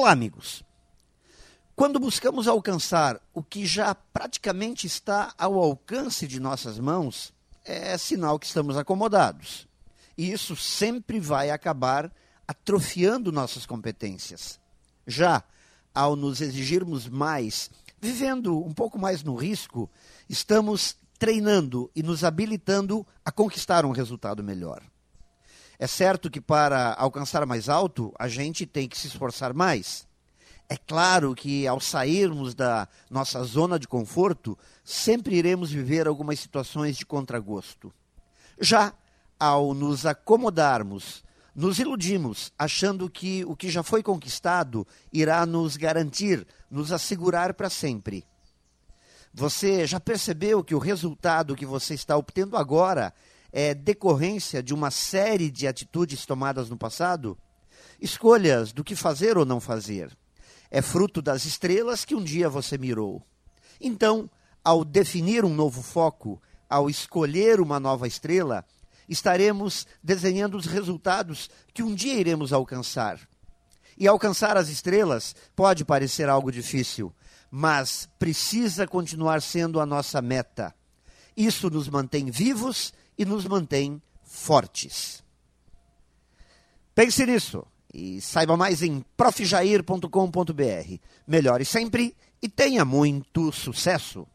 Olá, amigos. Quando buscamos alcançar o que já praticamente está ao alcance de nossas mãos, é sinal que estamos acomodados. E isso sempre vai acabar atrofiando nossas competências. Já ao nos exigirmos mais, vivendo um pouco mais no risco, estamos treinando e nos habilitando a conquistar um resultado melhor. É certo que para alcançar mais alto, a gente tem que se esforçar mais. É claro que ao sairmos da nossa zona de conforto, sempre iremos viver algumas situações de contragosto. Já ao nos acomodarmos, nos iludimos, achando que o que já foi conquistado irá nos garantir, nos assegurar para sempre. Você já percebeu que o resultado que você está obtendo agora é decorrência de uma série de atitudes tomadas no passado? Escolhas do que fazer ou não fazer. É fruto das estrelas que um dia você mirou. Então, ao definir um novo foco, ao escolher uma nova estrela, estaremos desenhando os resultados que um dia iremos alcançar. E alcançar as estrelas pode parecer algo difícil, mas precisa continuar sendo a nossa meta. Isso nos mantém vivos e nos mantém fortes. Pense nisso e saiba mais em profjair.com.br. Melhore sempre e tenha muito sucesso!